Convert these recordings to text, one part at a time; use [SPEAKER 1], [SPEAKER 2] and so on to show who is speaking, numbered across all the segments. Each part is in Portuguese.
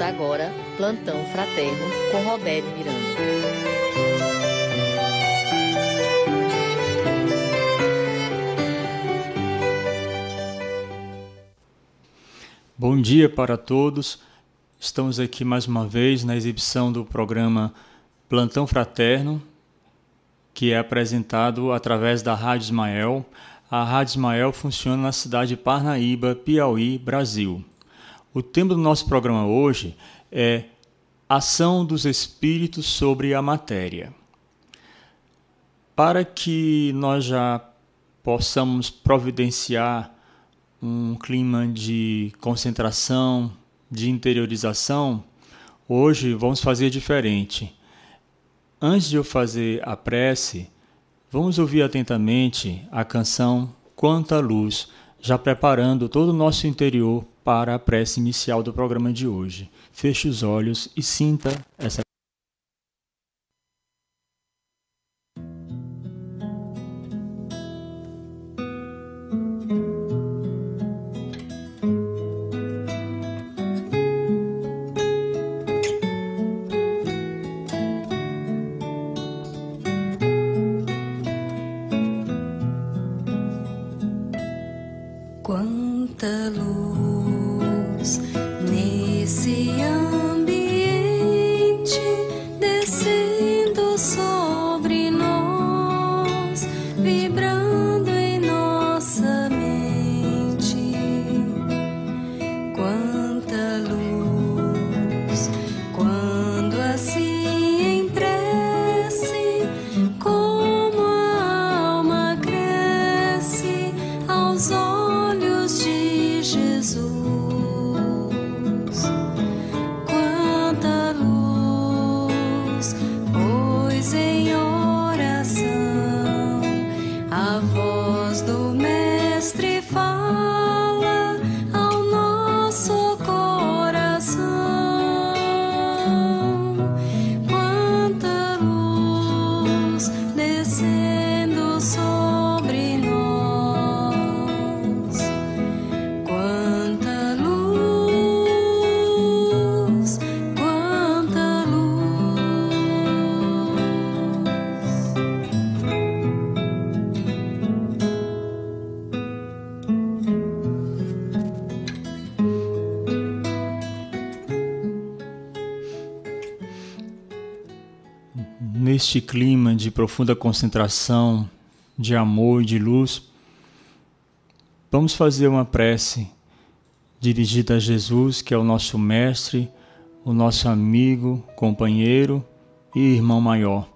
[SPEAKER 1] Agora Plantão Fraterno com Robério Miranda.
[SPEAKER 2] Bom dia para todos. Estamos aqui mais uma vez na exibição do programa Plantão Fraterno, que é apresentado através da Rádio Ismael. A Rádio Ismael funciona na cidade de Parnaíba, Piauí, Brasil. O tema do nosso programa hoje é Ação dos Espíritos sobre a Matéria. Para que nós já possamos providenciar um clima de concentração, de interiorização, hoje vamos fazer diferente. Antes de eu fazer a prece, vamos ouvir atentamente a canção Quanta Luz, já preparando todo o nosso interior para a prece inicial do programa de hoje. Feche os olhos e sinta essa neste clima de profunda concentração, de amor e de luz, vamos fazer uma prece dirigida a Jesus, que é o nosso mestre, o nosso amigo, companheiro e irmão maior.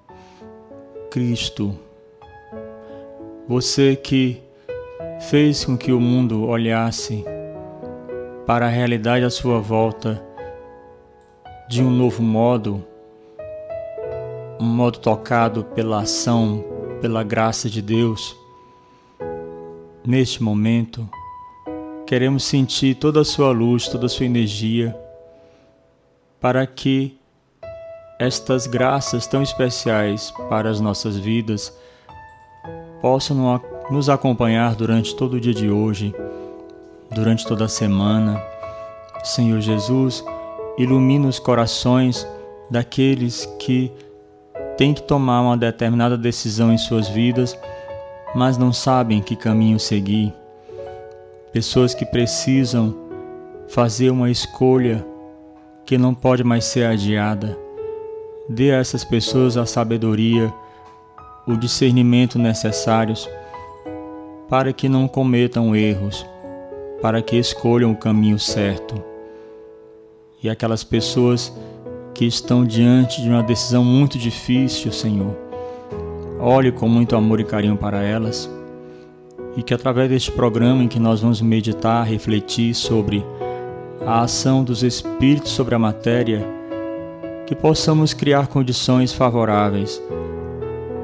[SPEAKER 2] Cristo, você que fez com que o mundo olhasse para a realidade à sua volta de um novo modo, modo tocado pela ação, pela graça de Deus, neste momento, queremos sentir toda a sua luz, toda a sua energia, para que estas graças tão especiais para as nossas vidas possam nos acompanhar durante todo o dia de hoje, durante toda a semana. Senhor Jesus, ilumina os corações daqueles que têm que tomar uma determinada decisão em suas vidas, mas não sabem que caminho seguir. Pessoas que precisam fazer uma escolha que não pode mais ser adiada. Dê a essas pessoas a sabedoria, o discernimento necessários para que não cometam erros, para que escolham o caminho certo. E aquelas pessoas que estão diante de uma decisão muito difícil, Senhor. Olhe com muito amor e carinho para elas e que através deste programa em que nós vamos meditar, refletir sobre a ação dos espíritos sobre a matéria, que possamos criar condições favoráveis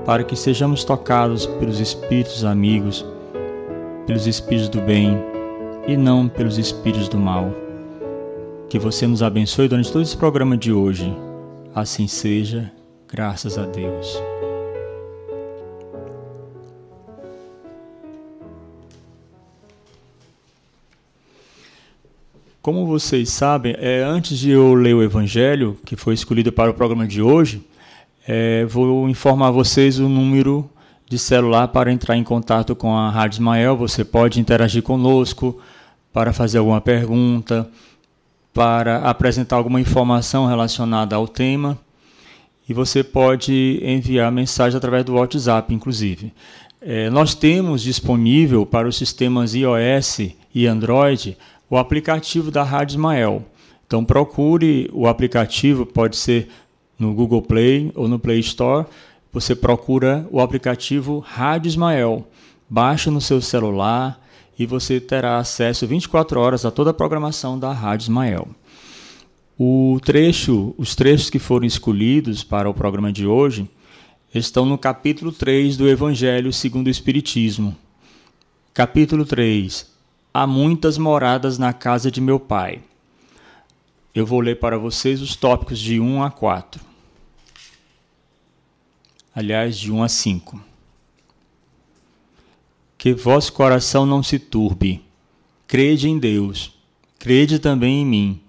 [SPEAKER 2] para que sejamos tocados pelos espíritos amigos, pelos espíritos do bem e não pelos espíritos do mal. Que você nos abençoe durante todo esse programa de hoje. Assim seja, graças a Deus. como vocês sabem, é, antes de eu ler o Evangelho, que foi escolhido para o programa de hoje, é, vou informar vocês o número de celular para entrar em contato com a Rádio Ismael. Você pode interagir conosco para fazer alguma pergunta, para apresentar alguma informação relacionada ao tema. E você pode enviar mensagem através do WhatsApp, inclusive. É, nós temos disponível para os sistemas iOS e Android o aplicativo da Rádio Ismael. Então procure o aplicativo, pode ser no Google Play ou no Play Store. Você procura o aplicativo Rádio Ismael. Baixa no seu celular e você terá acesso 24 horas a toda a programação da Rádio Ismael. O trecho, os trechos que foram escolhidos para o programa de hoje estão no capítulo 3 do Evangelho segundo o Espiritismo. Capítulo 3. Há muitas moradas na casa de meu pai. Eu vou ler para vocês os tópicos de 1 a 4. Aliás, de 1 a 5. Que vosso coração não se turbe. Crede em Deus. Crede também em mim.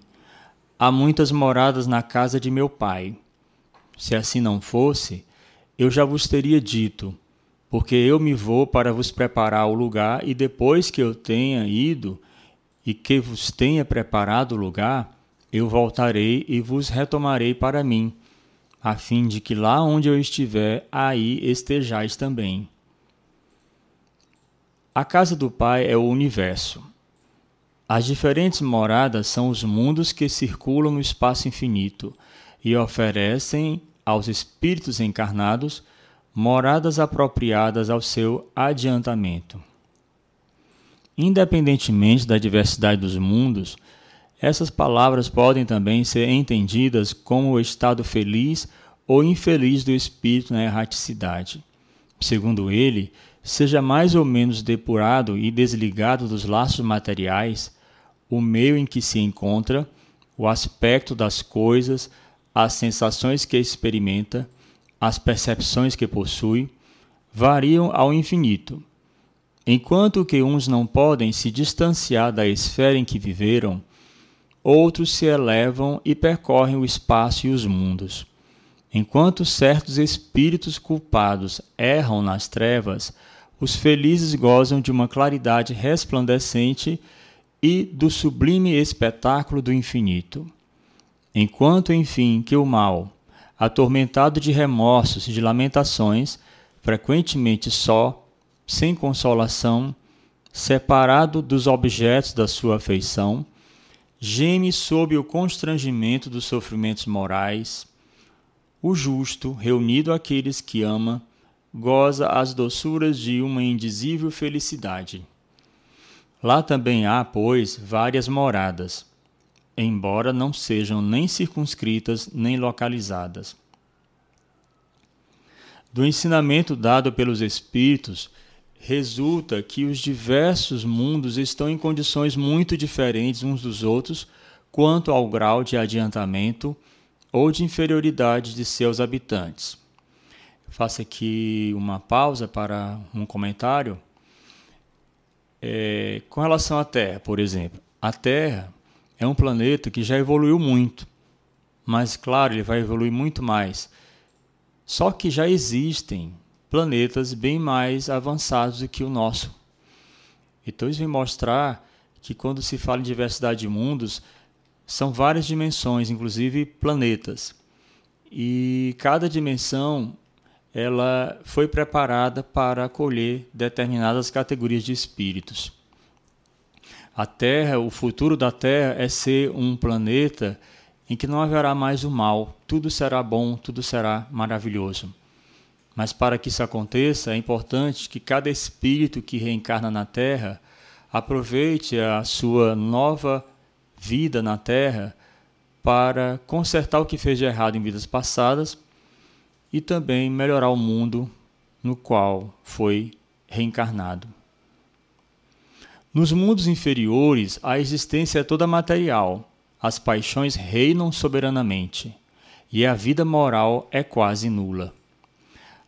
[SPEAKER 2] Há muitas moradas na casa de meu pai. Se assim não fosse, eu já vos teria dito, porque eu me vou para vos preparar o lugar, e depois que eu tenha ido e que vos tenha preparado o lugar, eu voltarei e vos retomarei para mim, a fim de que lá onde eu estiver, aí estejais também. A casa do Pai é o universo. As diferentes moradas são os mundos que circulam no espaço infinito e oferecem aos espíritos encarnados moradas apropriadas ao seu adiantamento. Independentemente da diversidade dos mundos, essas palavras podem também ser entendidas como o estado feliz ou infeliz do espírito na erraticidade. Segundo ele, seja mais ou menos depurado e desligado dos laços materiais, o meio em que se encontra, o aspecto das coisas, as sensações que experimenta, as percepções que possui, variam ao infinito. Enquanto que uns não podem se distanciar da esfera em que viveram, outros se elevam e percorrem o espaço e os mundos. Enquanto certos espíritos culpados erram nas trevas, os felizes gozam de uma claridade resplandecente e do sublime espetáculo do infinito. Enquanto, enfim, que o mal, atormentado de remorsos e de lamentações, frequentemente só, sem consolação, separado dos objetos da sua afeição, geme sob o constrangimento dos sofrimentos morais, o justo, reunido àqueles que ama, goza as doçuras de uma indizível felicidade. Lá também há, pois, várias moradas, embora não sejam nem circunscritas nem localizadas. Do ensinamento dado pelos Espíritos, resulta que os diversos mundos estão em condições muito diferentes uns dos outros quanto ao grau de adiantamento ou de inferioridade de seus habitantes. Faço aqui uma pausa para um comentário. É, com relação à Terra, por exemplo, a Terra é um planeta que já evoluiu muito, mas claro, ele vai evoluir muito mais. Só que já existem planetas bem mais avançados do que o nosso. Então, isso vem mostrar que quando se fala em diversidade de mundos, são várias dimensões, inclusive planetas. E cada dimensão ela foi preparada para acolher determinadas categorias de espíritos. A Terra, o futuro da Terra é ser um planeta em que não haverá mais o mal, tudo será bom, tudo será maravilhoso. Mas para que isso aconteça, é importante que cada espírito que reencarna na Terra aproveite a sua nova vida na Terra para consertar o que fez de errado em vidas passadas e também melhorar o mundo no qual foi reencarnado. Nos mundos inferiores, a existência é toda material, as paixões reinam soberanamente e a vida moral é quase nula.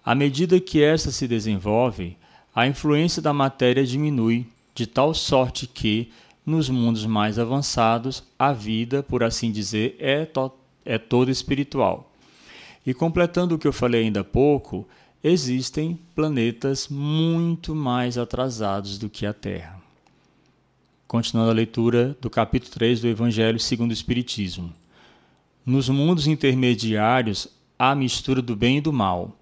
[SPEAKER 2] À medida que esta se desenvolve, a influência da matéria diminui, de tal sorte que, nos mundos mais avançados, a vida, por assim dizer, é, to é toda espiritual. E completando o que eu falei ainda há pouco, existem planetas muito mais atrasados do que a Terra. Continuando a leitura do capítulo 3 do Evangelho segundo o Espiritismo. Nos mundos intermediários há mistura do bem e do mal,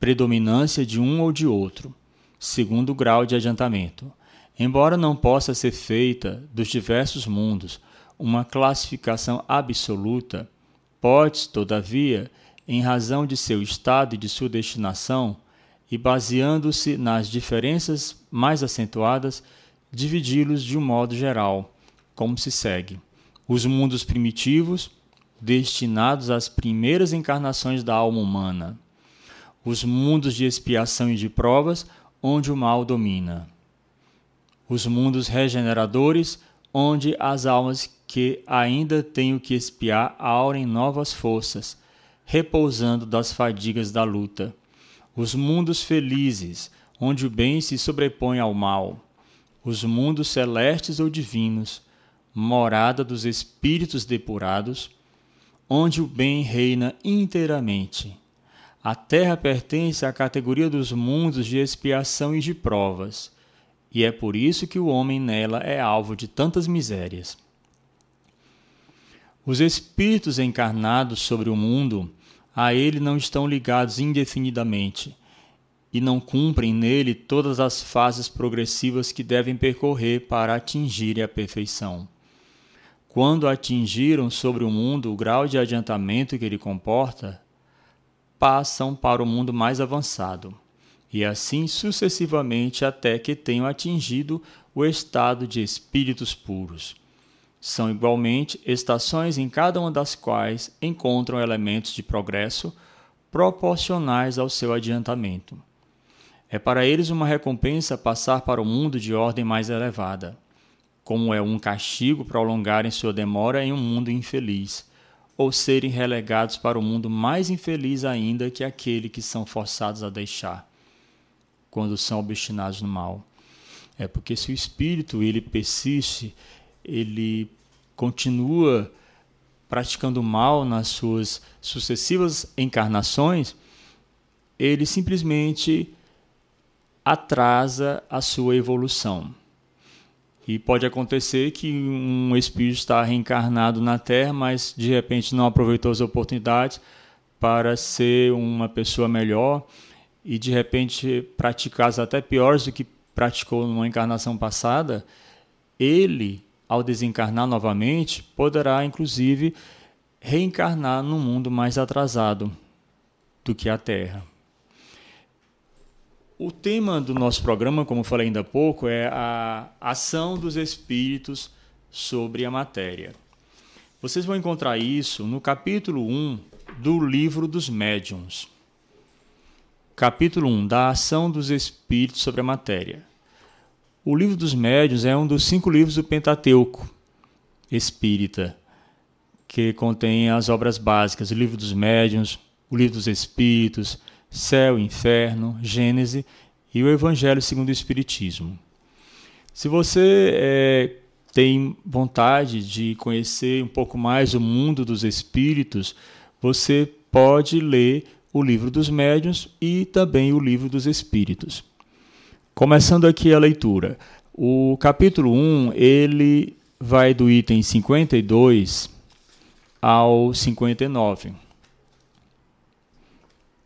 [SPEAKER 2] predominância de um ou de outro, segundo grau de adiantamento. Embora não possa ser feita dos diversos mundos uma classificação absoluta, pode, todavia, em razão de seu estado e de sua destinação, e baseando-se nas diferenças mais acentuadas, dividi-los de um modo geral, como se segue: os mundos primitivos, destinados às primeiras encarnações da alma humana, os mundos de expiação e de provas, onde o mal domina, os mundos regeneradores, onde as almas que ainda têm o que expiar aurem novas forças repousando das fadigas da luta. Os mundos felizes, onde o bem se sobrepõe ao mal. Os mundos celestes ou divinos, morada dos espíritos depurados, onde o bem reina inteiramente. A terra pertence à categoria dos mundos de expiação e de provas, e é por isso que o homem nela é alvo de tantas misérias. Os espíritos encarnados sobre o mundo a ele não estão ligados indefinidamente e não cumprem nele todas as fases progressivas que devem percorrer para atingirem a perfeição. Quando atingiram sobre o mundo o grau de adiantamento que ele comporta, passam para o mundo mais avançado, e assim sucessivamente até que tenham atingido o estado de espíritos puros são igualmente estações em cada uma das quais encontram elementos de progresso proporcionais ao seu adiantamento. É para eles uma recompensa passar para o mundo de ordem mais elevada, como é um castigo prolongarem sua demora em um mundo infeliz, ou serem relegados para o um mundo mais infeliz ainda que aquele que são forçados a deixar, quando são obstinados no mal. É porque se o espírito ele persiste, ele continua praticando mal nas suas sucessivas encarnações, ele simplesmente atrasa a sua evolução. E pode acontecer que um espírito está reencarnado na Terra, mas de repente não aproveitou as oportunidades para ser uma pessoa melhor e de repente praticar até piores do que praticou numa encarnação passada, ele ao desencarnar novamente, poderá inclusive reencarnar num mundo mais atrasado do que a Terra. O tema do nosso programa, como falei ainda há pouco, é a ação dos espíritos sobre a matéria. Vocês vão encontrar isso no capítulo 1 do Livro dos Médiuns. Capítulo 1 da ação dos espíritos sobre a matéria. O Livro dos Médiuns é um dos cinco livros do Pentateuco espírita, que contém as obras básicas: o Livro dos Médiuns, o Livro dos Espíritos, Céu, Inferno, Gênese e o Evangelho segundo o Espiritismo. Se você é, tem vontade de conhecer um pouco mais o mundo dos espíritos, você pode ler o Livro dos Médiuns e também o Livro dos Espíritos. Começando aqui a leitura. O capítulo 1, ele vai do item 52 ao 59.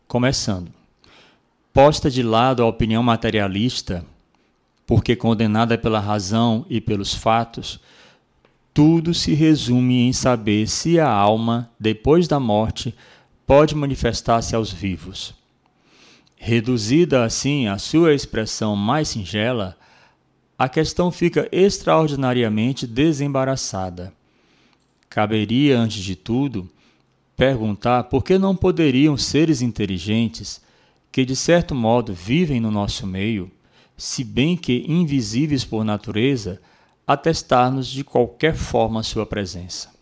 [SPEAKER 2] Começando. Posta de lado a opinião materialista, porque condenada pela razão e pelos fatos, tudo se resume em saber se a alma, depois da morte, pode manifestar-se aos vivos. Reduzida assim à sua expressão mais singela, a questão fica extraordinariamente desembaraçada. Caberia, antes de tudo, perguntar por que não poderiam seres inteligentes, que de certo modo vivem no nosso meio, se bem que invisíveis por natureza, atestar-nos de qualquer forma sua presença.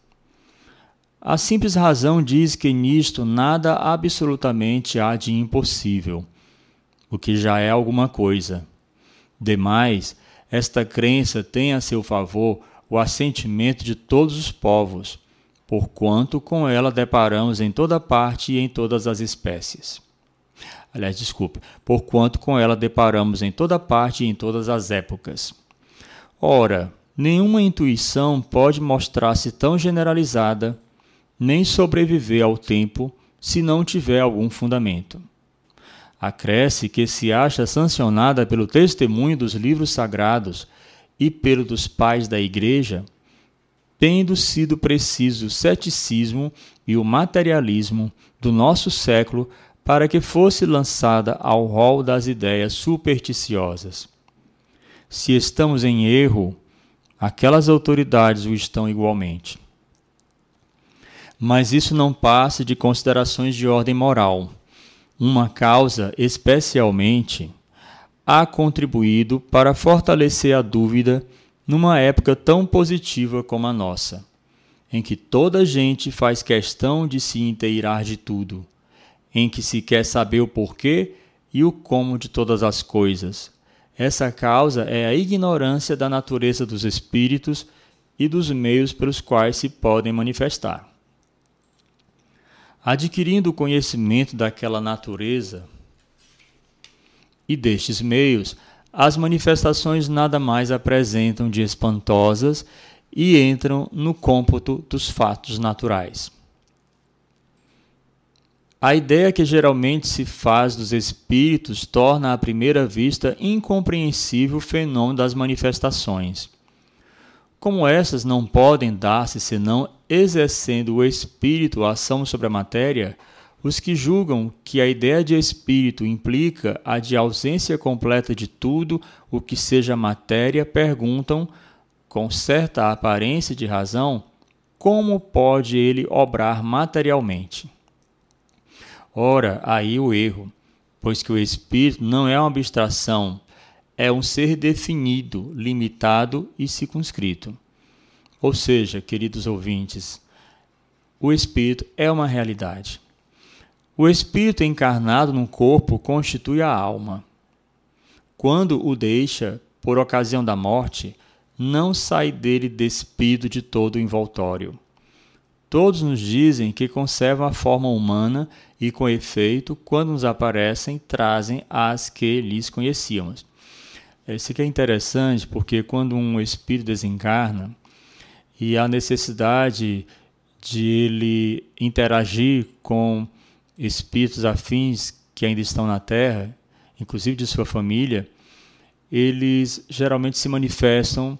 [SPEAKER 2] A simples razão diz que nisto nada absolutamente há de impossível, o que já é alguma coisa. Demais, esta crença tem a seu favor o assentimento de todos os povos, porquanto com ela deparamos em toda parte e em todas as espécies. Aliás, desculpe, porquanto com ela deparamos em toda parte e em todas as épocas. Ora, nenhuma intuição pode mostrar-se tão generalizada, nem sobreviver ao tempo, se não tiver algum fundamento. Acresce que se acha sancionada pelo testemunho dos livros sagrados e pelo dos pais da Igreja, tendo sido preciso o ceticismo e o materialismo do nosso século para que fosse lançada ao rol das ideias supersticiosas. Se estamos em erro, aquelas autoridades o estão igualmente. Mas isso não passa de considerações de ordem moral. Uma causa, especialmente, há contribuído para fortalecer a dúvida numa época tão positiva como a nossa, em que toda gente faz questão de se inteirar de tudo em que se quer saber o porquê e o como de todas as coisas. Essa causa é a ignorância da natureza dos espíritos e dos meios pelos quais se podem manifestar. Adquirindo o conhecimento daquela natureza e destes meios, as manifestações nada mais apresentam de espantosas e entram no cômputo dos fatos naturais. A ideia que geralmente se faz dos espíritos torna à primeira vista incompreensível o fenômeno das manifestações. Como essas não podem dar-se senão exercendo o espírito a ação sobre a matéria, os que julgam que a ideia de espírito implica a de ausência completa de tudo o que seja matéria perguntam, com certa aparência de razão, como pode ele obrar materialmente. Ora, aí o erro, pois que o espírito não é uma abstração, é um ser definido, limitado e circunscrito. Ou seja, queridos ouvintes, o espírito é uma realidade. O espírito encarnado num corpo constitui a alma. Quando o deixa, por ocasião da morte, não sai dele despido de todo o envoltório. Todos nos dizem que conservam a forma humana e, com efeito, quando nos aparecem, trazem as que lhes conhecíamos. Isso aqui é interessante porque quando um espírito desencarna e há necessidade de ele interagir com espíritos afins que ainda estão na Terra, inclusive de sua família, eles geralmente se manifestam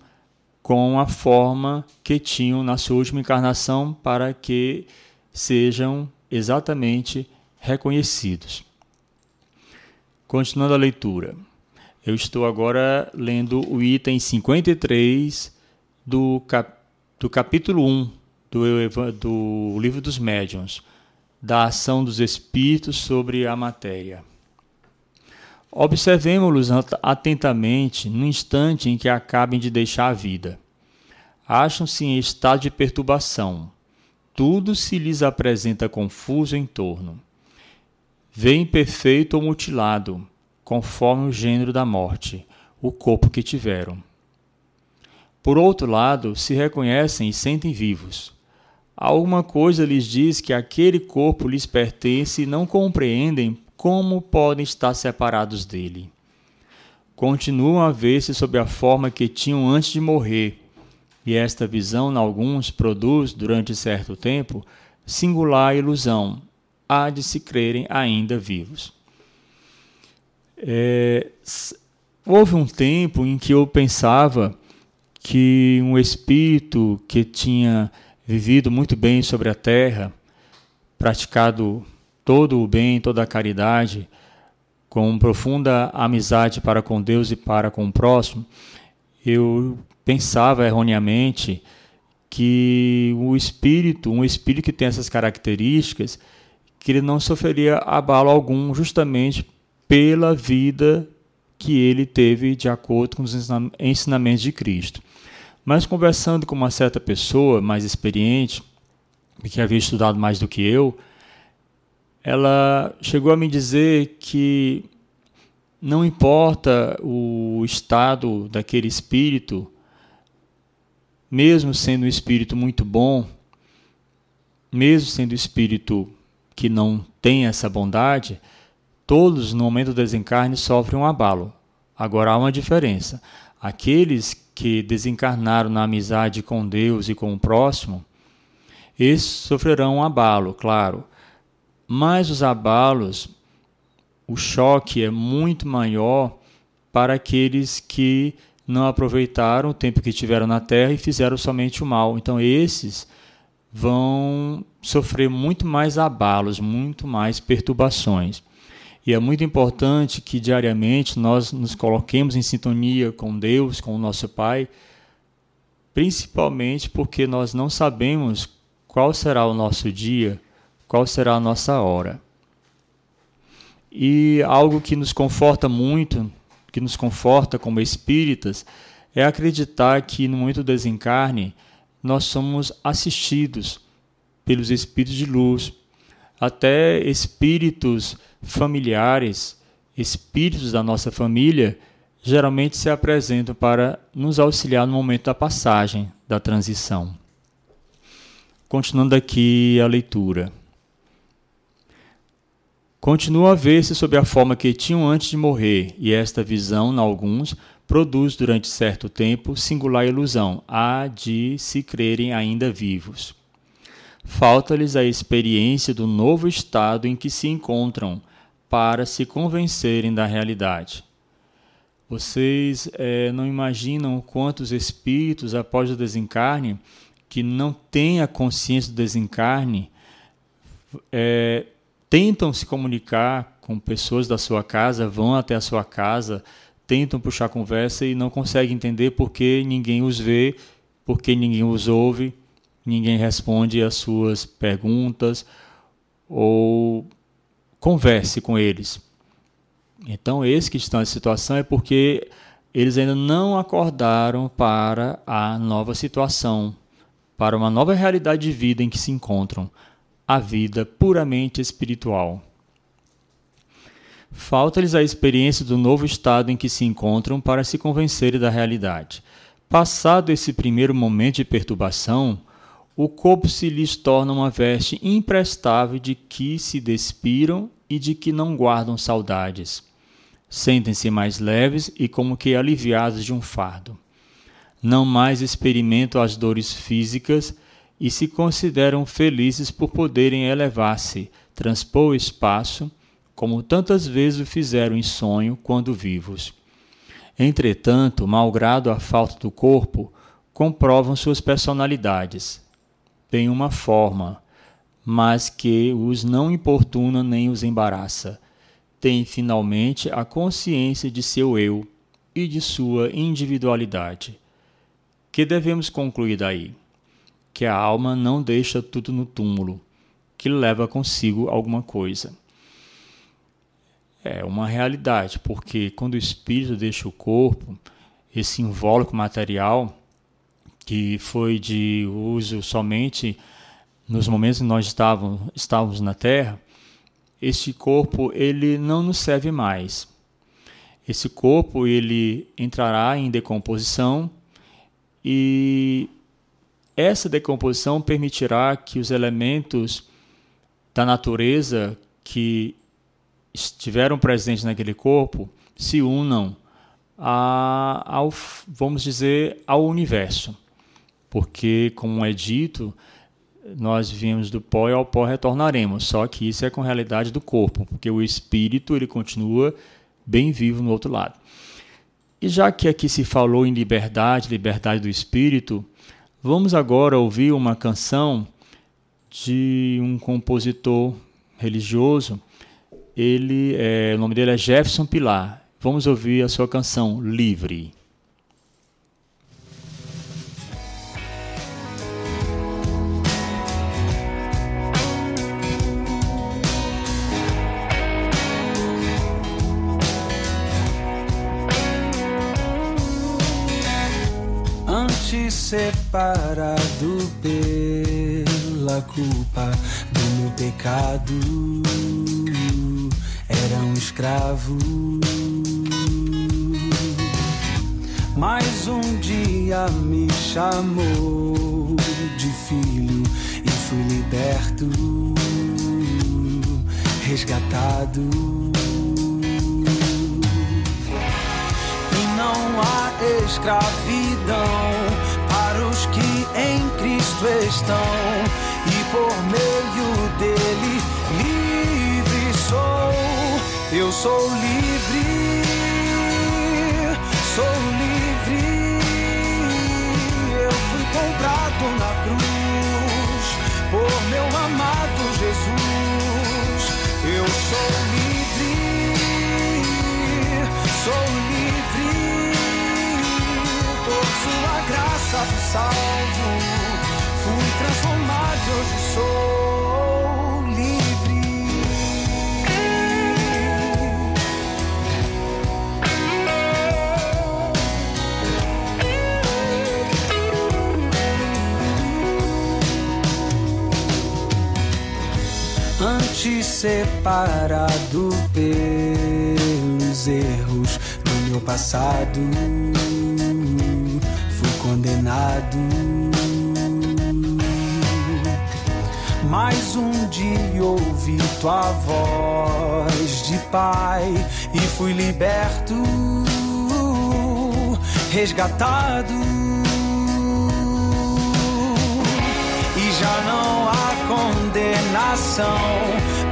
[SPEAKER 2] com a forma que tinham na sua última encarnação para que sejam exatamente reconhecidos. Continuando a leitura. Eu estou agora lendo o item 53 do, cap, do capítulo 1 do, do Livro dos Médiuns, da ação dos espíritos sobre a matéria. Observemos-los atentamente no instante em que acabem de deixar a vida. Acham-se em estado de perturbação. Tudo se lhes apresenta confuso em torno. Vêem perfeito ou mutilado, conforme o gênero da morte, o corpo que tiveram. Por outro lado, se reconhecem e sentem vivos. Alguma coisa lhes diz que aquele corpo lhes pertence e não compreendem como podem estar separados dele? Continuam a ver-se sob a forma que tinham antes de morrer, e esta visão, em alguns, produz, durante certo tempo, singular ilusão, há de se crerem ainda vivos. É, houve um tempo em que eu pensava que um espírito que tinha vivido muito bem sobre a terra, praticado todo o bem, toda a caridade, com profunda amizade para com Deus e para com o próximo, eu pensava erroneamente que o espírito, um espírito que tem essas características, que ele não sofreria abalo algum justamente pela vida que ele teve de acordo com os ensinamentos de Cristo. Mas conversando com uma certa pessoa mais experiente, que havia estudado mais do que eu, ela chegou a me dizer que não importa o estado daquele espírito mesmo sendo um espírito muito bom, mesmo sendo um espírito que não tem essa bondade, todos no momento do desencarne sofrem um abalo. Agora há uma diferença. Aqueles que desencarnaram na amizade com Deus e com o próximo, esses sofrerão um abalo, claro. Mas os abalos, o choque é muito maior para aqueles que não aproveitaram o tempo que tiveram na terra e fizeram somente o mal. Então, esses vão sofrer muito mais abalos, muito mais perturbações. E é muito importante que diariamente nós nos coloquemos em sintonia com Deus, com o nosso Pai, principalmente porque nós não sabemos qual será o nosso dia, qual será a nossa hora. E algo que nos conforta muito, que nos conforta como espíritas, é acreditar que no momento do desencarne nós somos assistidos pelos espíritos de luz, até espíritos familiares, espíritos da nossa família, geralmente se apresentam para nos auxiliar no momento da passagem, da transição. Continuando aqui a leitura. Continua a ver-se sob a forma que tinham antes de morrer, e esta visão, em alguns, produz durante certo tempo singular ilusão, a de se crerem ainda vivos. Falta-lhes a experiência do novo estado em que se encontram para se convencerem da realidade. Vocês é, não imaginam quantos espíritos, após o desencarne, que não têm a consciência do desencarne, é, tentam se comunicar com pessoas da sua casa, vão até a sua casa, tentam puxar conversa e não conseguem entender porque ninguém os vê, porque ninguém os ouve, ninguém responde às suas perguntas ou converse com eles. Então, esses que estão nessa situação é porque eles ainda não acordaram para a nova situação, para uma nova realidade de vida em que se encontram, a vida puramente espiritual. Falta-lhes a experiência do novo estado em que se encontram para se convencerem da realidade. Passado esse primeiro momento de perturbação, o corpo se lhes torna uma veste imprestável de que se despiram e de que não guardam saudades. Sentem-se mais leves e como que aliviados de um fardo. Não mais experimentam as dores físicas e se consideram felizes por poderem elevar-se, transpor o espaço, como tantas vezes o fizeram em sonho quando vivos. Entretanto, malgrado a falta do corpo, comprovam suas personalidades. Têm uma forma, mas que os não importuna nem os embaraça. Têm finalmente a consciência de seu eu e de sua individualidade. Que devemos concluir daí? que a alma não deixa tudo no túmulo, que leva consigo alguma coisa. É uma realidade, porque quando o espírito deixa o corpo, esse invólucro material, que foi de uso somente nos momentos em que nós estávamos, estávamos na Terra, este corpo ele não nos serve mais. Esse corpo ele entrará em decomposição e essa decomposição permitirá que os elementos da natureza que estiveram presentes naquele corpo se unam a, ao, vamos dizer, ao universo. Porque, como é dito, nós viemos do pó e ao pó retornaremos. Só que isso é com a realidade do corpo, porque o espírito ele continua bem vivo no outro lado. E já que aqui se falou em liberdade, liberdade do espírito, Vamos agora ouvir uma canção de um compositor religioso. Ele, é, o nome dele é Jefferson Pilar. Vamos ouvir a sua canção Livre.
[SPEAKER 3] Separado pela culpa do meu pecado. Era um escravo, mas um dia me chamou de filho e fui liberto, resgatado. E não há escravidão os que em Cristo estão, e por meio dele livre sou. Eu sou livre, sou livre. Eu fui comprado na cruz por meu amado Jesus. Eu sou livre, salvo, fui transformado e hoje sou livre. Antes separado pelos erros do meu passado, condenado. Mas um dia ouvi tua voz de pai e fui liberto, resgatado. E já não há condenação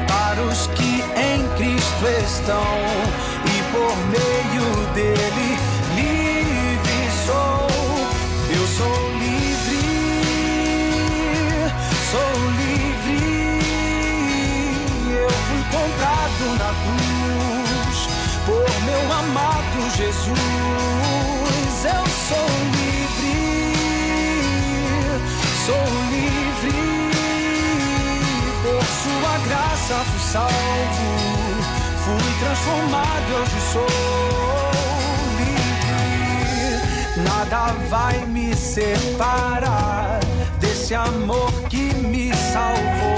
[SPEAKER 3] para os que em Cristo estão, e por meio dele Jesus. Eu sou livre, sou livre. Por sua graça fui salvo, fui transformado, hoje sou livre. Nada vai me separar desse amor que me salvou.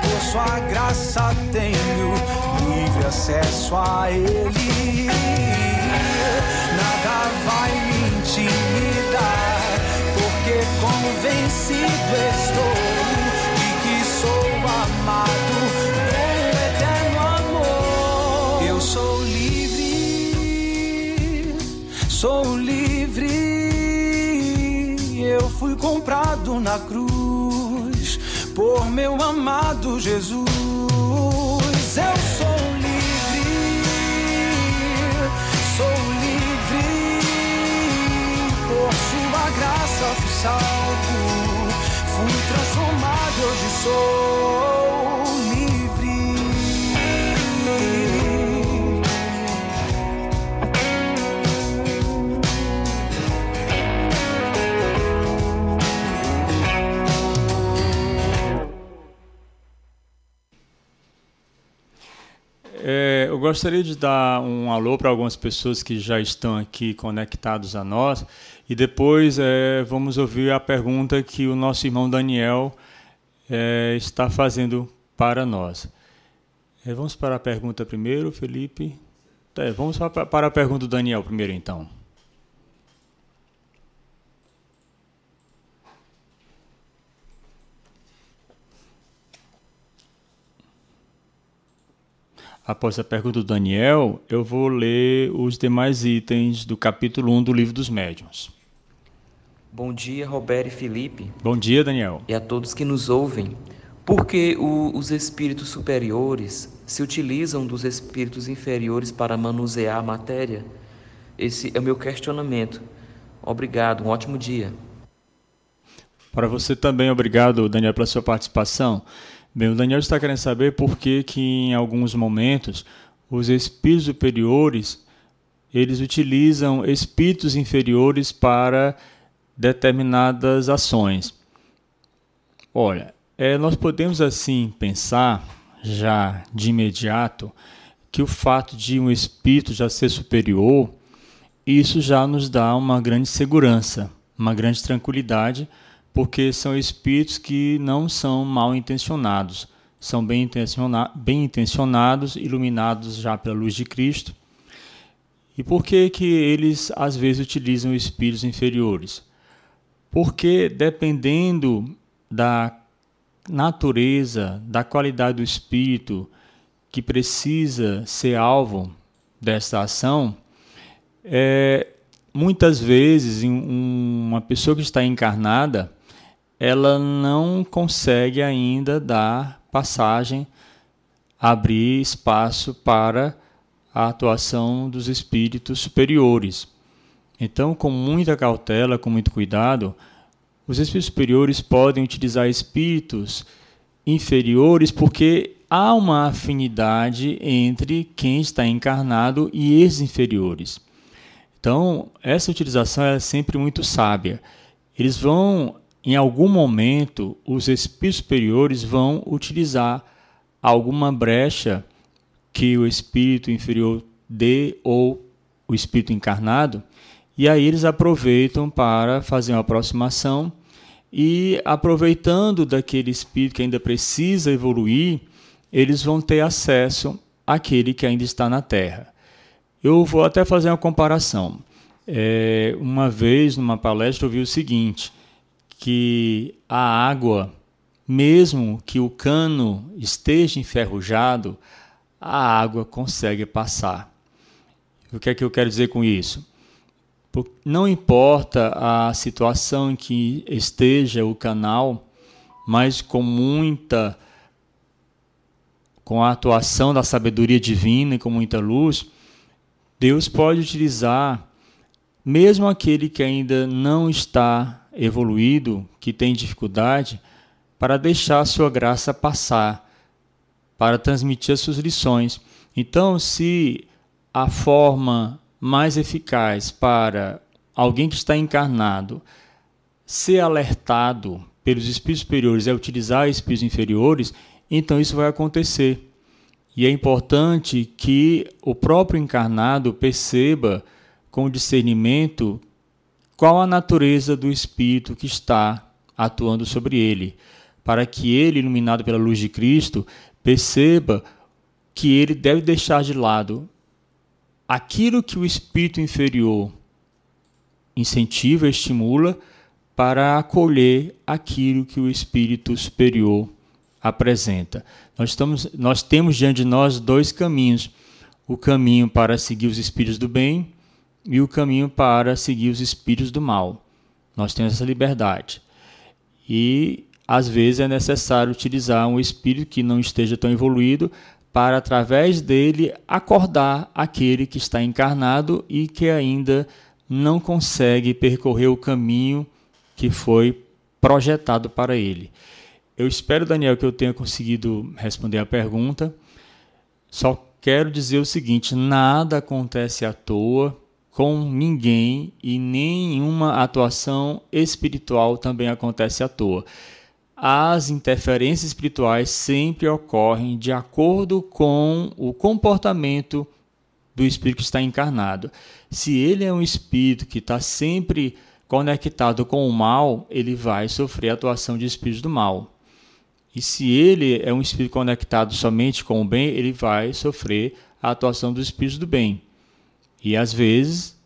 [SPEAKER 3] Por sua graça tenho livre acesso a Ele. Nada vai me intimidar, porque convencido estou de que sou amado com eterno amor. Eu sou livre, sou livre. Eu fui comprado na cruz por meu amado Jesus. Eu sou graça fui salvo, fui transformado, hoje sou livre.
[SPEAKER 2] É, eu gostaria de dar um alô para algumas pessoas que já estão aqui conectados a nós e depois é, vamos ouvir a pergunta que o nosso irmão Daniel é, está fazendo para nós. É, vamos para a pergunta primeiro, Felipe. É, vamos para para a pergunta do Daniel primeiro, então. Após a pergunta do Daniel, eu vou ler os demais itens do capítulo 1 do Livro dos Médiuns.
[SPEAKER 4] Bom dia, Roberto e Felipe,
[SPEAKER 2] Bom dia, Daniel.
[SPEAKER 4] e a todos que nos ouvem. Por que os espíritos superiores se utilizam dos espíritos inferiores para manusear a matéria? Esse é o meu questionamento. Obrigado, um ótimo dia.
[SPEAKER 2] Para você também, obrigado, Daniel, pela sua participação. Bem, o Daniel está querendo saber por que, que em alguns momentos os espíritos superiores eles utilizam espíritos inferiores para determinadas ações. Olha, é, nós podemos assim pensar já de imediato que o fato de um espírito já ser superior, isso já nos dá uma grande segurança, uma grande tranquilidade, porque são espíritos que não são mal intencionados, são bem, intenciona bem intencionados, iluminados já pela luz de Cristo. E por que que eles às vezes utilizam espíritos inferiores? Porque dependendo da natureza, da qualidade do espírito que precisa ser alvo dessa ação, é, muitas vezes uma pessoa que está encarnada, ela não consegue ainda dar passagem, abrir espaço para a atuação dos espíritos superiores. Então, com muita cautela, com muito cuidado, os espíritos superiores podem utilizar espíritos inferiores porque há uma afinidade entre quem está encarnado e esses inferiores. Então, essa utilização é sempre muito sábia. Eles vão, em algum momento, os espíritos superiores vão utilizar alguma brecha que o espírito inferior dê ou o espírito encarnado e aí eles aproveitam para fazer uma aproximação e aproveitando daquele espírito que ainda precisa evoluir, eles vão ter acesso àquele que ainda está na Terra. Eu vou até fazer uma comparação. É, uma vez, numa palestra, eu vi o seguinte: que a água, mesmo que o cano esteja enferrujado, a água consegue passar. O que é que eu quero dizer com isso? Não importa a situação em que esteja o canal, mas com muita com a atuação da sabedoria divina e com muita luz, Deus pode utilizar mesmo aquele que ainda não está evoluído, que tem dificuldade, para deixar a sua graça passar, para transmitir as suas lições. Então, se a forma mais eficaz para alguém que está encarnado ser alertado pelos espíritos superiores é utilizar espíritos inferiores, então isso vai acontecer. E é importante que o próprio encarnado perceba com discernimento qual a natureza do espírito que está atuando sobre ele, para que ele, iluminado pela luz de Cristo, perceba que ele deve deixar de lado aquilo que o espírito inferior incentiva, estimula, para acolher aquilo que o espírito superior apresenta. Nós, estamos, nós temos diante de nós dois caminhos: o caminho para seguir os espíritos do bem e o caminho para seguir os espíritos do mal. Nós temos essa liberdade. E às vezes é necessário utilizar um espírito que não esteja tão evoluído para, através dele, acordar aquele que está encarnado e que ainda não consegue percorrer o caminho que foi projetado para ele. Eu espero, Daniel, que eu tenha conseguido responder a pergunta. Só quero dizer o seguinte: nada acontece à toa com ninguém e nenhuma atuação espiritual também acontece à toa as interferências espirituais sempre ocorrem de acordo com o comportamento do espírito que está encarnado. Se ele é um espírito que está sempre conectado com o mal, ele vai sofrer a atuação de espíritos do mal. E se ele é um espírito conectado somente com o bem, ele vai sofrer a atuação dos espíritos do bem. E às vezes,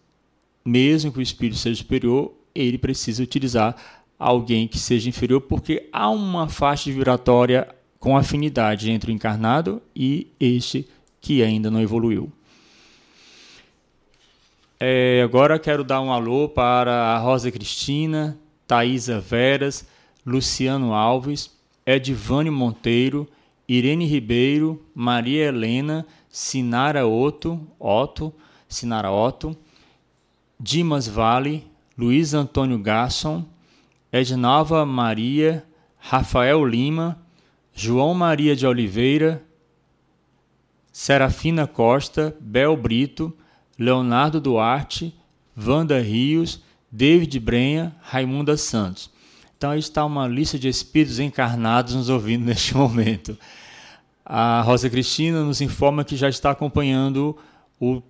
[SPEAKER 2] mesmo que o espírito seja superior, ele precisa utilizar alguém que seja inferior, porque há uma faixa vibratória com afinidade entre o encarnado e este que ainda não evoluiu. É, agora quero dar um alô para a Rosa Cristina, Thaisa Veras, Luciano Alves, Edvânio Monteiro, Irene Ribeiro, Maria Helena, Sinara Otto, Otto, Sinara Otto, Dimas Vale, Luiz Antônio Gasson, Ednalva Maria, Rafael Lima, João Maria de Oliveira, Serafina Costa, Bel Brito, Leonardo Duarte, Wanda Rios, David Brenha, Raimunda Santos. Então aí está uma lista de espíritos encarnados nos ouvindo neste momento. A Rosa Cristina nos informa que já está acompanhando o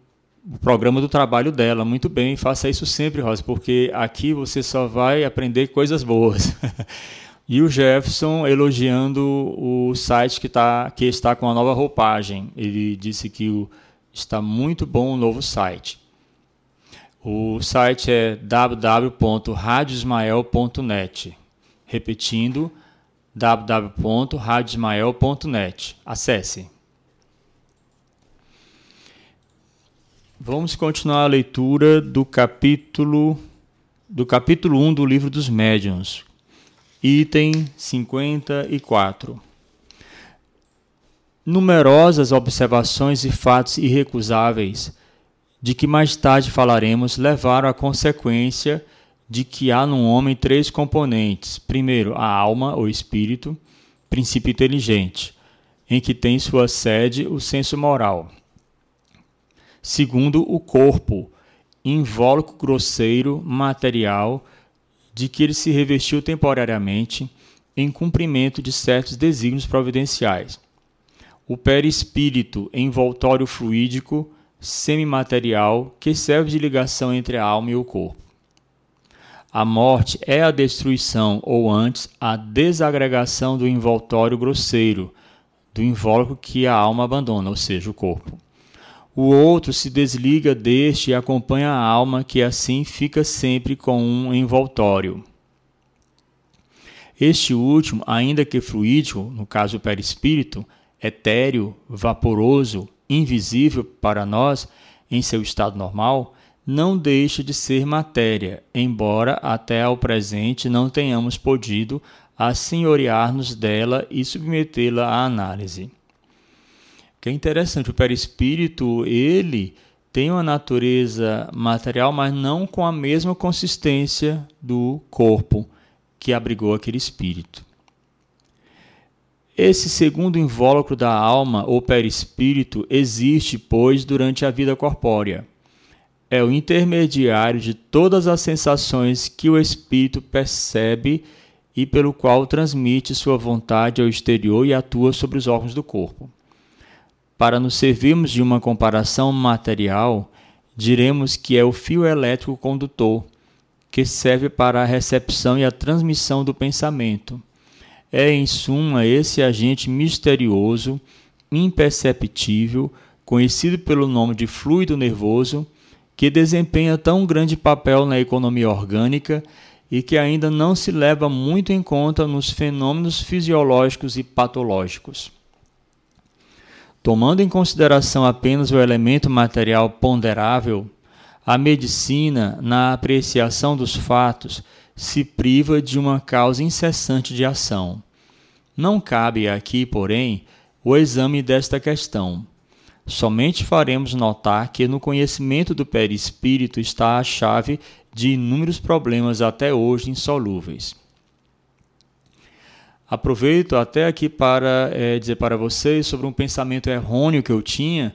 [SPEAKER 2] o programa do trabalho dela. Muito bem, faça isso sempre, Rosa, porque aqui você só vai aprender coisas boas. e o Jefferson elogiando o site que, tá, que está com a nova roupagem. Ele disse que o, está muito bom o novo site. O site é www.radiosmael.net. Repetindo, www.radiosmael.net. Acesse. Vamos continuar a leitura do capítulo do capítulo 1 do livro dos médiuns. Item 54. Numerosas observações e fatos irrecusáveis de que mais tarde falaremos levaram à consequência de que há no homem três componentes. Primeiro, a alma ou espírito, princípio inteligente, em que tem sua sede o senso moral. Segundo, o corpo, invólucro grosseiro, material, de que ele se revestiu temporariamente em cumprimento de certos desígnios providenciais. O perispírito, envoltório fluídico, semimaterial que serve de ligação entre a alma e o corpo. A morte é a destruição, ou antes, a desagregação do envoltório grosseiro, do invólucro que a alma abandona, ou seja, o corpo. O outro se desliga deste e acompanha a alma, que assim fica sempre com um envoltório. Este último, ainda que fluídico, no caso perispírito, etéreo, vaporoso, invisível para nós em seu estado normal, não deixa de ser matéria, embora até ao presente não tenhamos podido assenhorear-nos dela e submetê-la à análise. Que é interessante, o perispírito, ele tem uma natureza material, mas não com a mesma consistência do corpo que abrigou aquele espírito. Esse segundo invólucro da alma ou perispírito existe, pois, durante a vida corpórea. É o intermediário de todas as sensações que o espírito percebe e pelo qual transmite sua vontade ao exterior e atua sobre os órgãos do corpo. Para nos servirmos de uma comparação material, diremos que é o fio elétrico condutor, que serve para a recepção e a transmissão do pensamento é, em suma, esse agente misterioso, imperceptível, conhecido pelo nome de fluido nervoso, que desempenha tão grande papel na economia orgânica e que ainda não se leva muito em conta nos fenômenos fisiológicos e patológicos. Tomando em consideração apenas o elemento material ponderável, a medicina, na apreciação dos fatos, se priva de uma causa incessante de ação. Não cabe aqui, porém, o exame desta questão. Somente faremos notar que no conhecimento do perispírito está a chave de inúmeros problemas até hoje insolúveis. Aproveito até aqui para é, dizer para vocês sobre um pensamento errôneo que eu tinha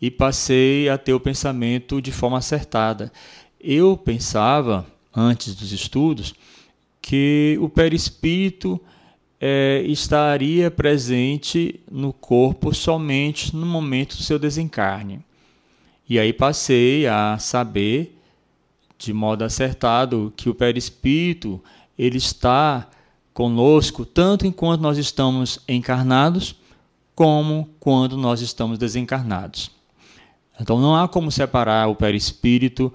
[SPEAKER 2] e passei a ter o pensamento de forma acertada. Eu pensava antes dos estudos, que o perispírito é, estaria presente no corpo somente no momento do seu desencarne. E aí passei a saber, de modo acertado, que o perispírito ele está conosco tanto enquanto nós estamos encarnados, como quando nós estamos desencarnados. Então não há como separar o perispírito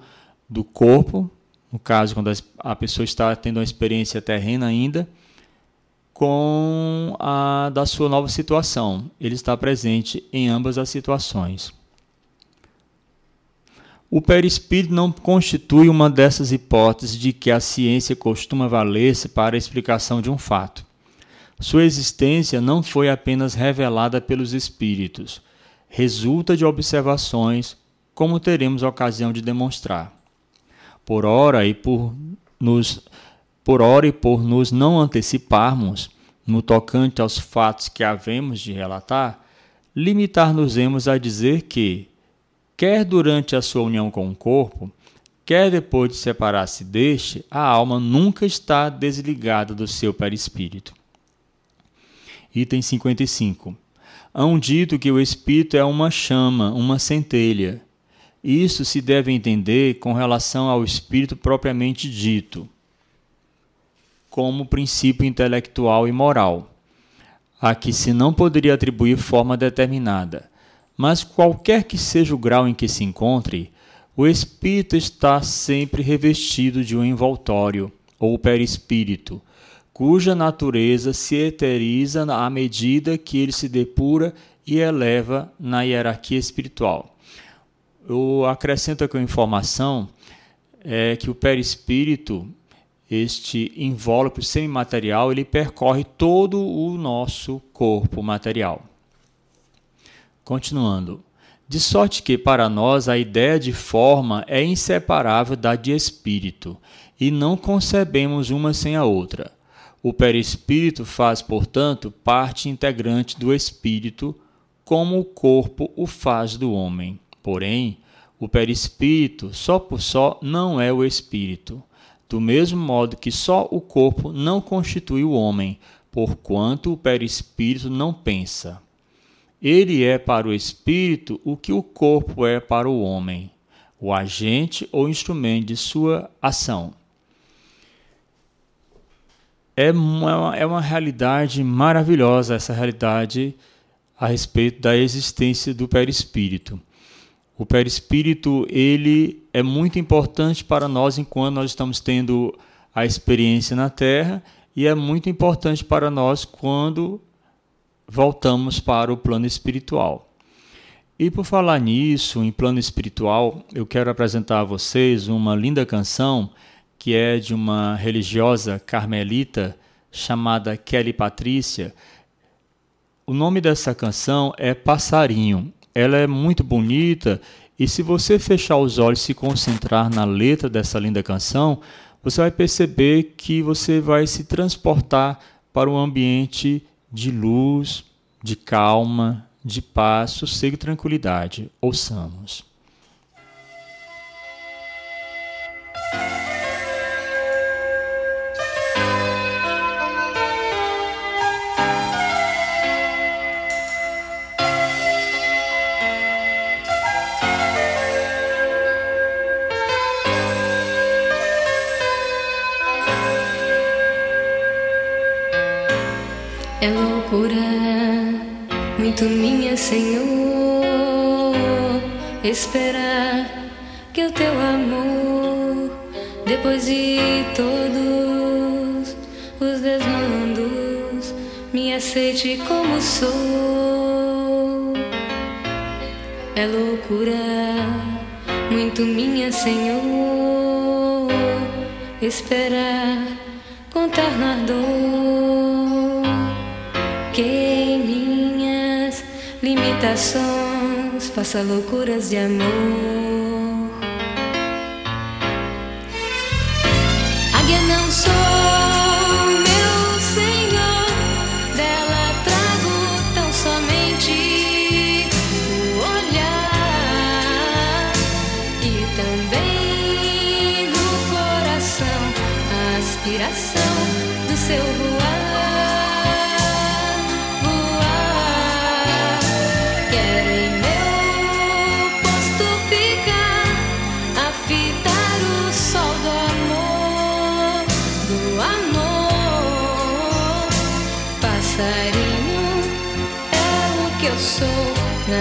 [SPEAKER 2] do corpo, no caso, quando a pessoa está tendo uma experiência terrena ainda, com a da sua nova situação. Ele está presente em ambas as situações. O perispírito não constitui uma dessas hipóteses de que a ciência costuma valer-se para a explicação de um fato. Sua existência não foi apenas revelada pelos espíritos, resulta de observações, como teremos ocasião de demonstrar por hora e por nos por hora e por nos não anteciparmos no tocante aos fatos que havemos de relatar, limitar-nos-emos a dizer que, quer durante a sua união com o corpo, quer depois de separar-se deste, a alma nunca está desligada do seu perispírito. Item 55. Há um dito que o espírito é uma chama, uma centelha, isso se deve entender com relação ao espírito propriamente dito, como princípio intelectual e moral, a que se não poderia atribuir forma determinada. Mas qualquer que seja o grau em que se encontre, O espírito está sempre revestido de um envoltório, ou perispírito, cuja natureza se eteriza à medida que ele se depura e eleva na hierarquia espiritual. Eu acrescento aqui uma informação é que o perispírito, este invólucro semimaterial, ele percorre todo o nosso corpo material. Continuando. De sorte que, para nós, a ideia de forma é inseparável da de espírito, e não concebemos uma sem a outra. O perispírito faz, portanto, parte integrante do espírito, como o corpo o faz do homem. Porém, o perispírito, só por só, não é o espírito. Do mesmo modo que só o corpo não constitui o homem, porquanto o perispírito não pensa. Ele é para o espírito o que o corpo é para o homem, o agente ou instrumento de sua ação. É uma, é uma realidade maravilhosa essa realidade a respeito da existência do perispírito. O perispírito ele é muito importante para nós enquanto nós estamos tendo a experiência na Terra e é muito importante para nós quando voltamos para o plano espiritual. E por falar nisso, em plano espiritual, eu quero apresentar a vocês uma linda canção que é de uma religiosa carmelita chamada Kelly Patrícia. O nome dessa canção é Passarinho. Ela é muito bonita e se você fechar os olhos e se concentrar na letra dessa linda canção, você vai perceber que você vai se transportar para um ambiente de luz, de calma, de paz, sossego e tranquilidade. Ouçamos.
[SPEAKER 5] É loucura, muito minha, Senhor, esperar que o teu amor, depois de todos os desmandos, me aceite como sou. É loucura, muito minha, Senhor, esperar contar na dor limitações faça loucuras de amor.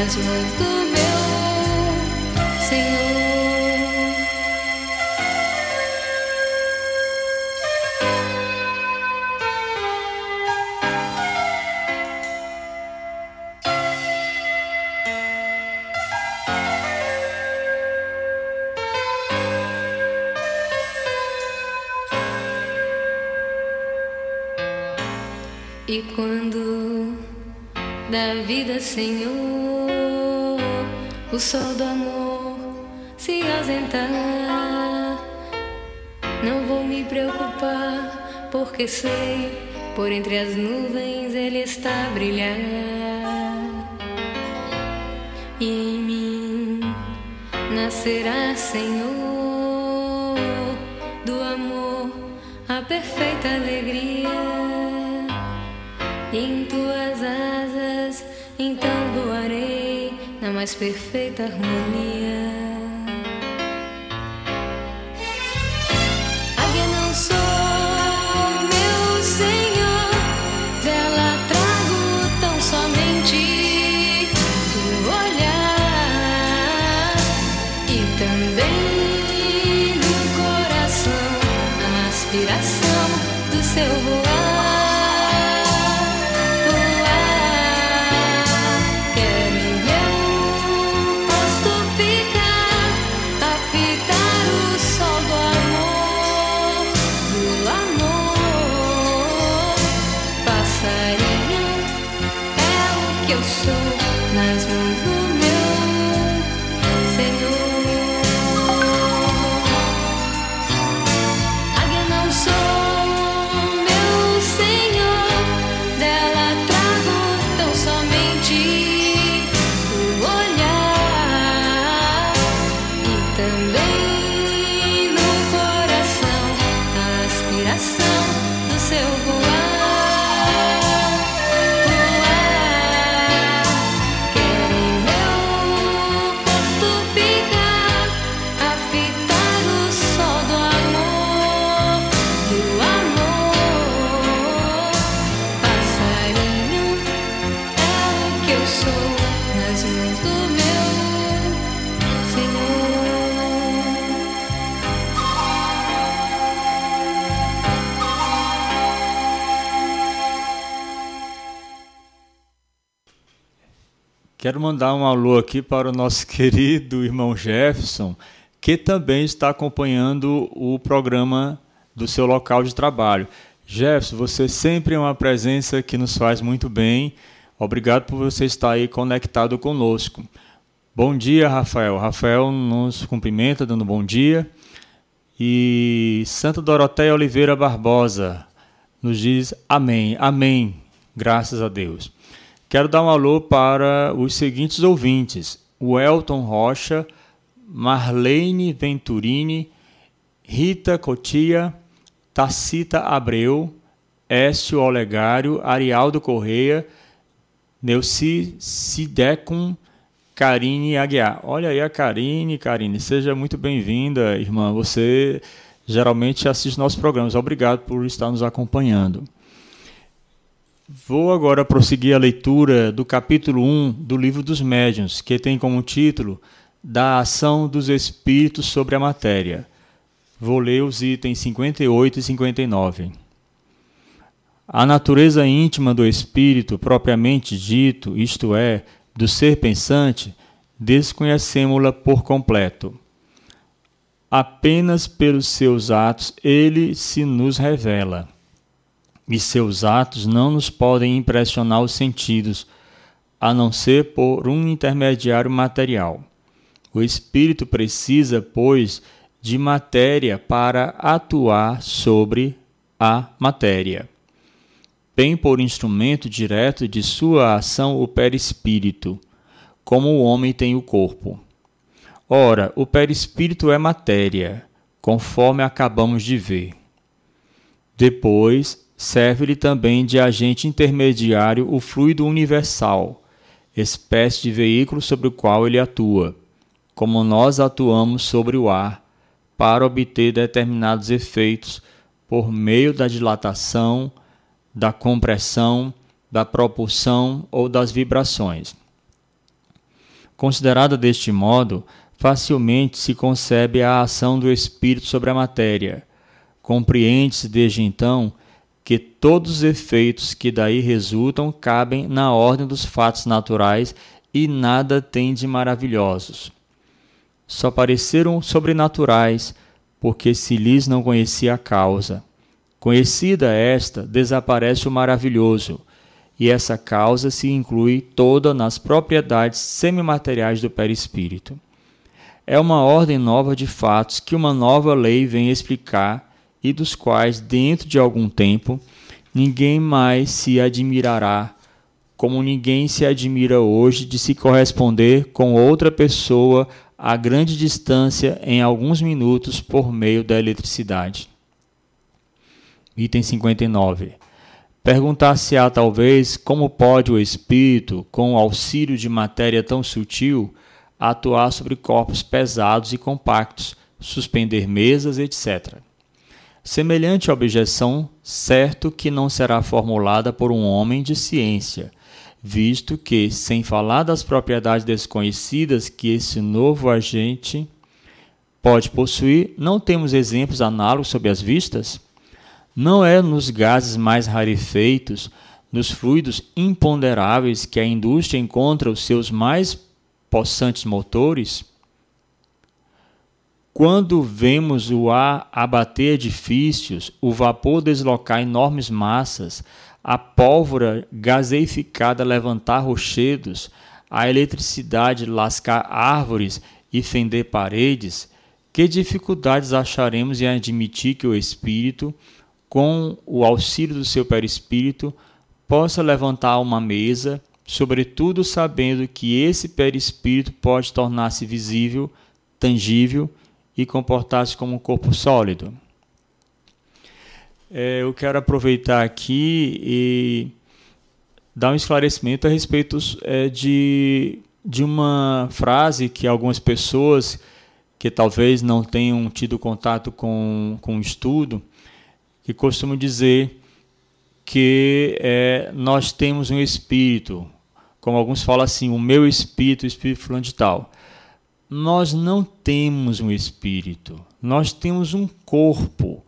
[SPEAKER 5] Nas mãos do meu Senhor. E quando da vida, Senhor, o sol do amor se ausentar. Não vou me preocupar, porque sei, por entre as nuvens ele está a brilhar. E em mim nascerá, Senhor, do amor a perfeita alegria. Em tuas asas, então voarei na mais perfeita harmonia.
[SPEAKER 2] Quero mandar um alô aqui para o nosso querido irmão Jefferson, que também está acompanhando o programa do seu local de trabalho. Jefferson, você sempre é uma presença que nos faz muito bem. Obrigado por você estar aí conectado conosco. Bom dia, Rafael. Rafael nos cumprimenta, dando bom dia. E Santa Doroteia Oliveira Barbosa nos diz amém, amém, graças a Deus. Quero dar um alô para os seguintes ouvintes: o Elton Rocha, Marlene Venturini, Rita Cotia, Tacita Abreu, Écio Olegário, Arialdo Correia, Neuci Sidecum, Karine Aguiar. Olha aí a Karine, Karine, seja muito bem-vinda, irmã. Você geralmente assiste nossos programas. Obrigado por estar nos acompanhando. Vou agora prosseguir a leitura do capítulo 1 do Livro dos Médiuns, que tem como título Da Ação dos Espíritos sobre a Matéria. Vou ler os itens 58 e 59. A natureza íntima do espírito, propriamente dito, isto é, do ser pensante, desconhecemos-la por completo. Apenas pelos seus atos ele se nos revela e seus atos não nos podem impressionar os sentidos, a não ser por um intermediário material. O espírito precisa, pois, de matéria para atuar sobre a matéria. Tem por instrumento direto de sua ação o perispírito, como o homem tem o corpo. Ora, o perispírito é matéria, conforme acabamos de ver. Depois, serve-lhe também de agente intermediário o fluido universal, espécie de veículo sobre o qual ele atua, como nós atuamos sobre o ar, para obter determinados efeitos por meio da dilatação, da compressão, da propulsão ou das vibrações. Considerada deste modo, facilmente se concebe a ação do espírito sobre a matéria. Compreende-se desde então que todos os efeitos que daí resultam cabem na ordem dos fatos naturais e nada tem de maravilhosos. Só pareceram sobrenaturais, porque se lhes não conhecia a causa. Conhecida esta, desaparece o maravilhoso, e essa causa se inclui toda nas propriedades semimateriais do perispírito. É uma ordem nova de fatos que uma nova lei vem explicar e dos quais, dentro de algum tempo, ninguém mais se admirará, como ninguém se admira hoje de se corresponder com outra pessoa a grande distância em alguns minutos por meio da eletricidade. Item 59. Perguntar-se-á talvez como pode o espírito, com o auxílio de matéria tão sutil, atuar sobre corpos pesados e compactos, suspender mesas, etc. Semelhante objeção, certo que não será formulada por um homem de ciência, visto que, sem falar das propriedades desconhecidas que esse novo agente pode possuir, não temos exemplos análogos sob as vistas? Não é nos gases mais rarefeitos, nos fluidos imponderáveis que a indústria encontra os seus mais possantes motores? Quando vemos o ar abater edifícios, o vapor deslocar enormes massas, a pólvora gaseificada levantar rochedos, a eletricidade lascar árvores e fender paredes, que dificuldades acharemos em admitir que o espírito, com o auxílio do seu perispírito, possa levantar uma mesa, sobretudo sabendo que esse perispírito pode tornar-se visível, tangível e comportar-se como um corpo sólido. É, eu quero aproveitar aqui e dar um esclarecimento a respeito é, de, de uma frase que algumas pessoas que talvez não tenham tido contato com, com o estudo, que costumam dizer que é, nós temos um espírito, como alguns falam assim, o meu espírito, o espírito fulano de tal nós não temos um espírito, nós temos um corpo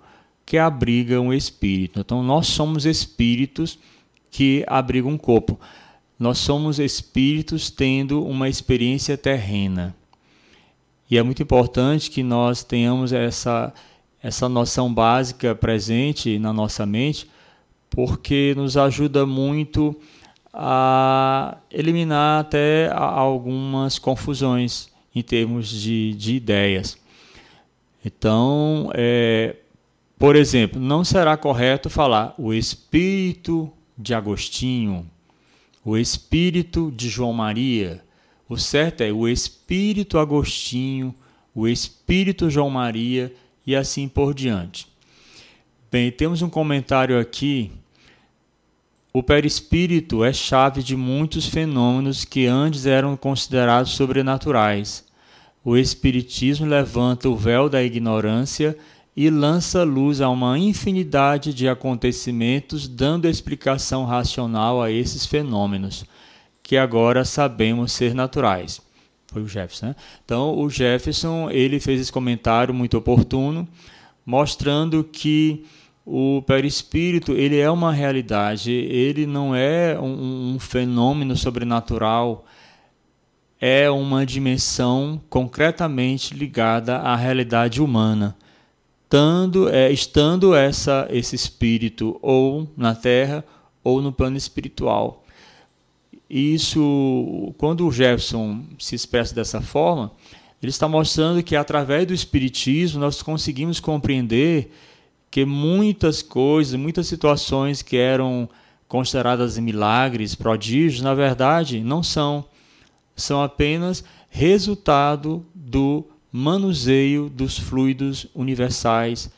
[SPEAKER 2] que abriga um espírito. Então, nós somos espíritos que abrigam um corpo. Nós somos espíritos tendo uma experiência terrena. E é muito importante que nós tenhamos essa, essa noção básica presente na nossa mente, porque nos ajuda muito a eliminar até algumas confusões em termos de, de ideias. Então, é, por exemplo, não será correto falar o espírito de Agostinho, o espírito de João Maria. O certo é o espírito Agostinho, o espírito João Maria e assim por diante. Bem, temos um comentário aqui. O perispírito é chave de muitos fenômenos que antes eram considerados sobrenaturais o Espiritismo levanta o véu da ignorância e lança luz a uma infinidade de acontecimentos, dando explicação racional a esses fenômenos, que agora sabemos ser naturais. Foi o Jefferson. Né? Então, o Jefferson ele fez esse comentário muito oportuno, mostrando que o perispírito ele é uma realidade, ele não é um, um fenômeno sobrenatural é uma dimensão concretamente ligada à realidade humana, é, estando essa, esse espírito ou na Terra ou no plano espiritual. Isso, quando o Jefferson se expressa dessa forma, ele está mostrando que através do espiritismo nós conseguimos compreender que muitas coisas, muitas situações que eram consideradas milagres, prodígios, na verdade não são são apenas resultado do manuseio dos fluidos universais,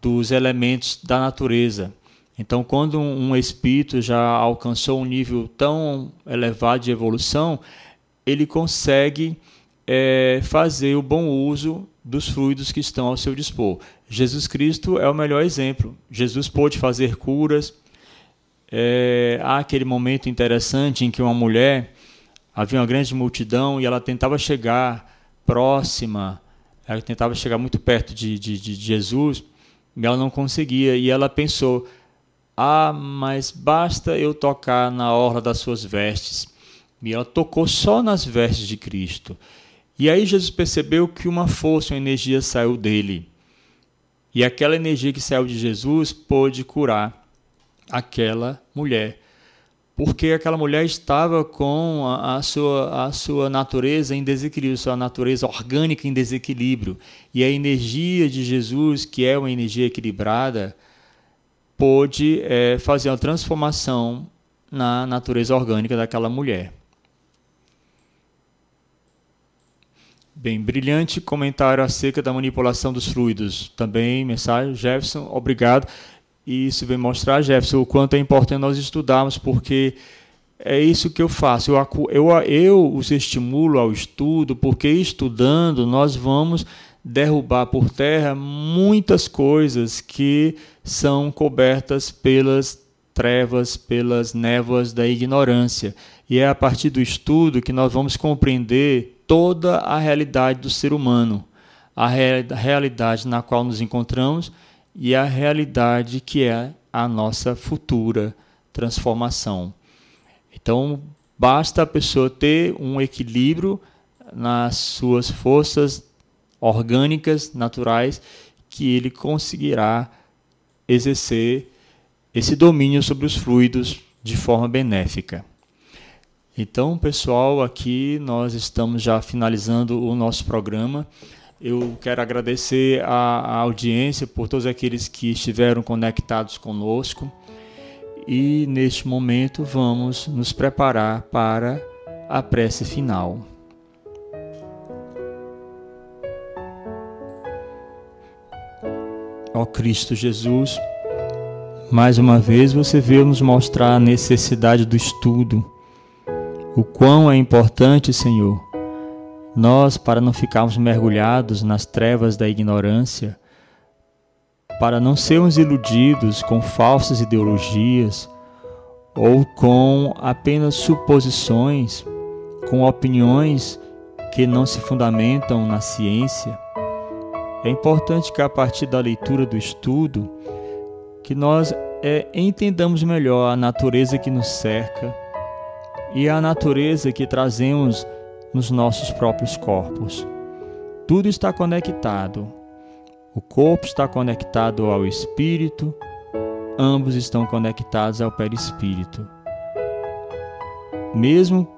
[SPEAKER 2] dos elementos da natureza. Então, quando um espírito já alcançou um nível tão elevado de evolução, ele consegue é, fazer o bom uso dos fluidos que estão ao seu dispor. Jesus Cristo é o melhor exemplo. Jesus pôde fazer curas. É, há aquele momento interessante em que uma mulher havia uma grande multidão e ela tentava chegar próxima, ela tentava chegar muito perto de, de, de Jesus, e ela não conseguia. E ela pensou: ah, mas basta eu tocar na orla das suas vestes. E ela tocou só nas vestes de Cristo. E aí Jesus percebeu que uma força, uma energia saiu dele. E aquela energia que saiu de Jesus pôde curar aquela mulher porque aquela mulher estava com a, a, sua, a sua natureza em desequilíbrio, sua natureza orgânica em desequilíbrio. E a energia de Jesus, que é uma energia equilibrada, pôde é, fazer uma transformação na natureza orgânica daquela mulher. Bem, brilhante comentário acerca da manipulação dos fluidos. Também, mensagem, Jefferson, obrigado. E isso vem mostrar, Jefferson, o quanto é importante nós estudarmos, porque é isso que eu faço. Eu, eu, eu os estimulo ao estudo, porque estudando nós vamos derrubar por terra muitas coisas que são cobertas pelas trevas, pelas névoas da ignorância. E é a partir do estudo que nós vamos compreender toda a realidade do ser humano, a realidade na qual nos encontramos e a realidade que é a nossa futura transformação. Então, basta a pessoa ter um equilíbrio nas suas forças orgânicas, naturais, que ele conseguirá exercer esse domínio sobre os fluidos de forma benéfica. Então, pessoal, aqui nós estamos já finalizando o nosso programa. Eu quero agradecer a, audiência por todos aqueles que estiveram conectados conosco. E neste momento vamos nos preparar para a prece final. Ó Cristo Jesus, mais uma vez você veio nos mostrar a necessidade do estudo, o quão é importante, Senhor, nós, para não ficarmos mergulhados nas trevas da ignorância, para não sermos iludidos com falsas ideologias ou com apenas suposições, com opiniões que não se fundamentam na ciência, é importante que a partir da leitura do estudo que nós é, entendamos melhor a natureza que nos cerca e a natureza que trazemos nos nossos próprios corpos. Tudo está conectado. O corpo está conectado ao espírito, ambos estão conectados ao perispírito. Mesmo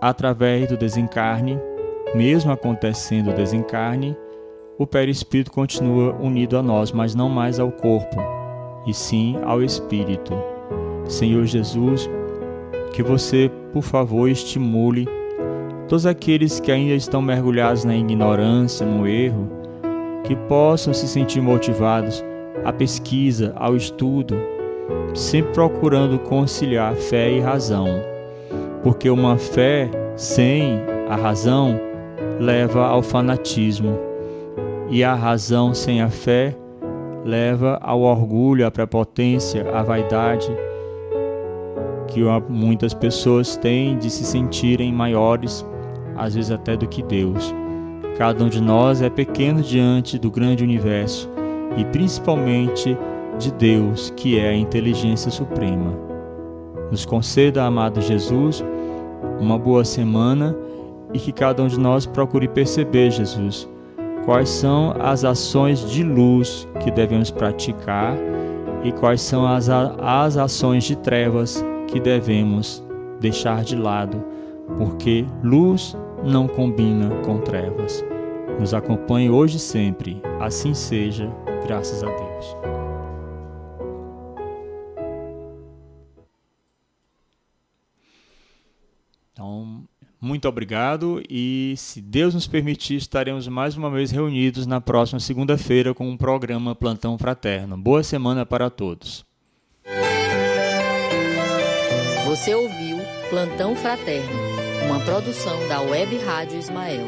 [SPEAKER 2] através do desencarne, mesmo acontecendo o desencarne, o perispírito continua unido a nós, mas não mais ao corpo e sim ao Espírito. Senhor Jesus, que você, por favor, estimule todos aqueles que ainda estão mergulhados na ignorância, no erro, que possam se sentir motivados à pesquisa, ao estudo, sempre procurando conciliar fé e razão, porque uma fé sem a razão leva ao fanatismo, e a razão sem a fé leva ao orgulho, à prepotência, à vaidade que muitas pessoas têm de se sentirem maiores, às vezes até do que Deus. Cada um de nós é pequeno diante do grande universo e principalmente de Deus, que é a inteligência suprema. Nos conceda, amado Jesus, uma boa semana e que cada um de nós procure perceber, Jesus, quais são as ações de luz que devemos praticar e quais são as, as ações de trevas que devemos deixar de lado, porque luz não combina com trevas. Nos acompanhe hoje e sempre, assim seja, graças a Deus. Então, muito obrigado e, se Deus nos permitir, estaremos mais uma vez reunidos na próxima segunda-feira com o um programa Plantão Fraterno. Boa semana para todos.
[SPEAKER 1] Você ouviu Plantão Fraterno, uma produção da Web Rádio Ismael.